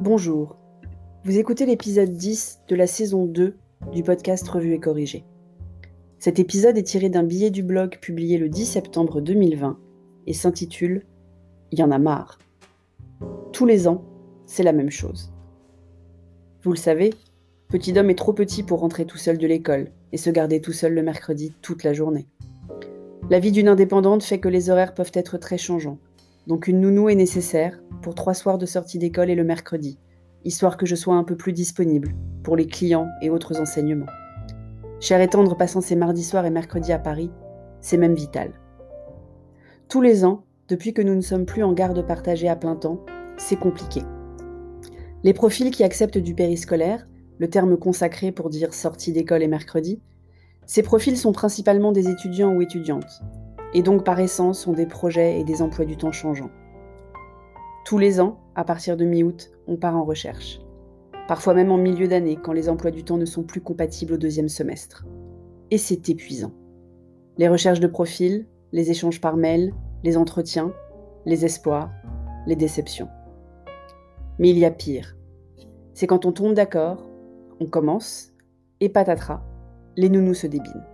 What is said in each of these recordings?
Bonjour, vous écoutez l'épisode 10 de la saison 2 du podcast Revue et Corrigé. Cet épisode est tiré d'un billet du blog publié le 10 septembre 2020 et s'intitule Il y en a marre. Tous les ans, c'est la même chose. Vous le savez, Petit Dom est trop petit pour rentrer tout seul de l'école et se garder tout seul le mercredi toute la journée. La vie d'une indépendante fait que les horaires peuvent être très changeants, donc une nounou est nécessaire pour trois soirs de sortie d'école et le mercredi, histoire que je sois un peu plus disponible pour les clients et autres enseignements. Cher et tendre passant ses mardis soirs et mercredis à Paris, c'est même vital. Tous les ans, depuis que nous ne sommes plus en garde partagée à plein temps, c'est compliqué. Les profils qui acceptent du périscolaire, le terme consacré pour dire sortie d'école et mercredi, ces profils sont principalement des étudiants ou étudiantes, et donc par essence ont des projets et des emplois du temps changeants. Tous les ans, à partir de mi-août, on part en recherche. Parfois même en milieu d'année, quand les emplois du temps ne sont plus compatibles au deuxième semestre. Et c'est épuisant. Les recherches de profil, les échanges par mail, les entretiens, les espoirs, les déceptions. Mais il y a pire. C'est quand on tombe d'accord, on commence, et patatras, les nounous se débinent.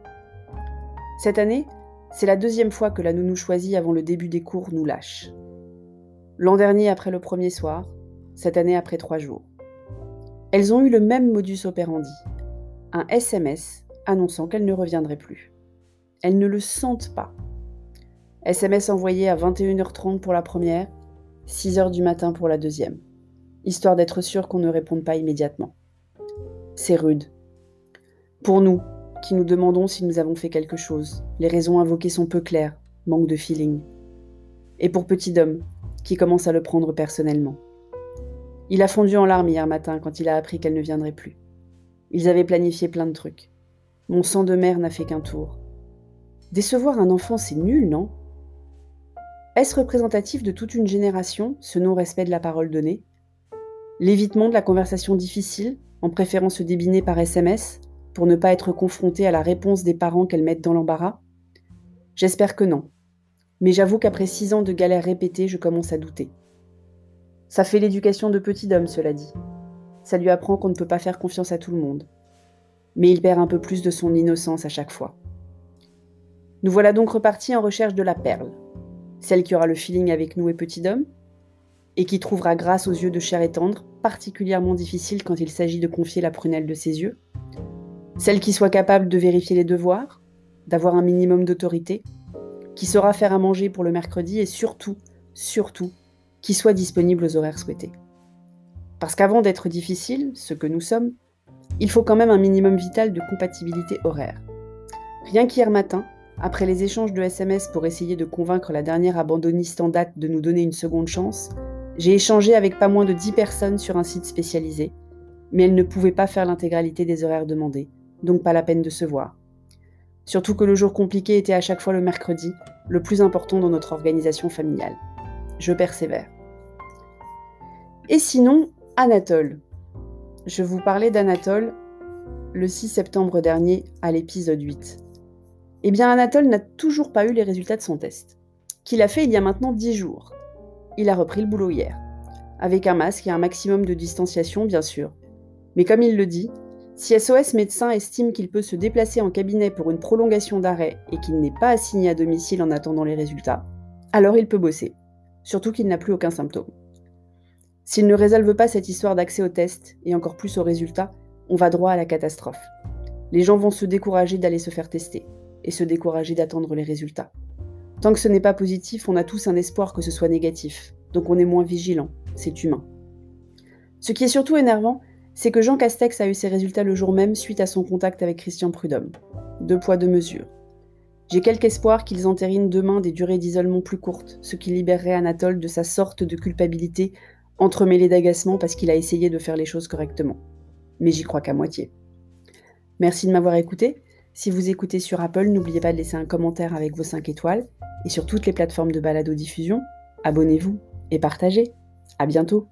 Cette année, c'est la deuxième fois que la nounou choisie avant le début des cours nous lâche. L'an dernier après le premier soir, cette année après trois jours. Elles ont eu le même modus operandi, un SMS annonçant qu'elles ne reviendraient plus. Elles ne le sentent pas. SMS envoyé à 21h30 pour la première, 6h du matin pour la deuxième, histoire d'être sûr qu'on ne réponde pas immédiatement. C'est rude. Pour nous, qui nous demandons si nous avons fait quelque chose, les raisons invoquées sont peu claires, manque de feeling. Et pour Petit Dom, qui commence à le prendre personnellement. Il a fondu en larmes hier matin quand il a appris qu'elle ne viendrait plus. Ils avaient planifié plein de trucs. Mon sang de mère n'a fait qu'un tour. Décevoir un enfant, c'est nul, non? Est-ce représentatif de toute une génération, ce non-respect de la parole donnée? L'évitement de la conversation difficile, en préférant se débiner par SMS, pour ne pas être confrontée à la réponse des parents qu'elles mettent dans l'embarras? J'espère que non mais j'avoue qu'après six ans de galères répétées, je commence à douter. Ça fait l'éducation de petit homme, cela dit. Ça lui apprend qu'on ne peut pas faire confiance à tout le monde. Mais il perd un peu plus de son innocence à chaque fois. Nous voilà donc repartis en recherche de la perle, celle qui aura le feeling avec nous et petit homme, et qui trouvera grâce aux yeux de chair et tendre, particulièrement difficile quand il s'agit de confier la prunelle de ses yeux, celle qui soit capable de vérifier les devoirs, d'avoir un minimum d'autorité, qui saura faire à manger pour le mercredi et surtout, surtout, qui soit disponible aux horaires souhaités. Parce qu'avant d'être difficile, ce que nous sommes, il faut quand même un minimum vital de compatibilité horaire. Rien qu'hier matin, après les échanges de SMS pour essayer de convaincre la dernière abandonniste en date de nous donner une seconde chance, j'ai échangé avec pas moins de 10 personnes sur un site spécialisé, mais elles ne pouvaient pas faire l'intégralité des horaires demandés, donc pas la peine de se voir. Surtout que le jour compliqué était à chaque fois le mercredi, le plus important dans notre organisation familiale. Je persévère. Et sinon, Anatole. Je vous parlais d'Anatole le 6 septembre dernier à l'épisode 8. Eh bien, Anatole n'a toujours pas eu les résultats de son test, qu'il a fait il y a maintenant 10 jours. Il a repris le boulot hier, avec un masque et un maximum de distanciation, bien sûr. Mais comme il le dit, si SOS médecin estime qu'il peut se déplacer en cabinet pour une prolongation d'arrêt et qu'il n'est pas assigné à domicile en attendant les résultats, alors il peut bosser, surtout qu'il n'a plus aucun symptôme. S'il ne résolve pas cette histoire d'accès au test et encore plus aux résultats, on va droit à la catastrophe. Les gens vont se décourager d'aller se faire tester et se décourager d'attendre les résultats. Tant que ce n'est pas positif, on a tous un espoir que ce soit négatif, donc on est moins vigilant, c'est humain. Ce qui est surtout énervant, c'est que Jean Castex a eu ses résultats le jour même suite à son contact avec Christian Prudhomme. Deux poids, deux mesures. J'ai quelque espoir qu'ils entérinent demain des durées d'isolement plus courtes, ce qui libérerait Anatole de sa sorte de culpabilité entremêlée d'agacement parce qu'il a essayé de faire les choses correctement. Mais j'y crois qu'à moitié. Merci de m'avoir écouté. Si vous écoutez sur Apple, n'oubliez pas de laisser un commentaire avec vos 5 étoiles. Et sur toutes les plateformes de balado-diffusion, abonnez-vous et partagez. À bientôt!